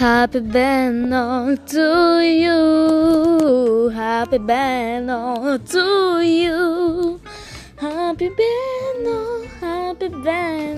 Happy birthday to you. Happy birthday to you. Happy birthday, happy birthday.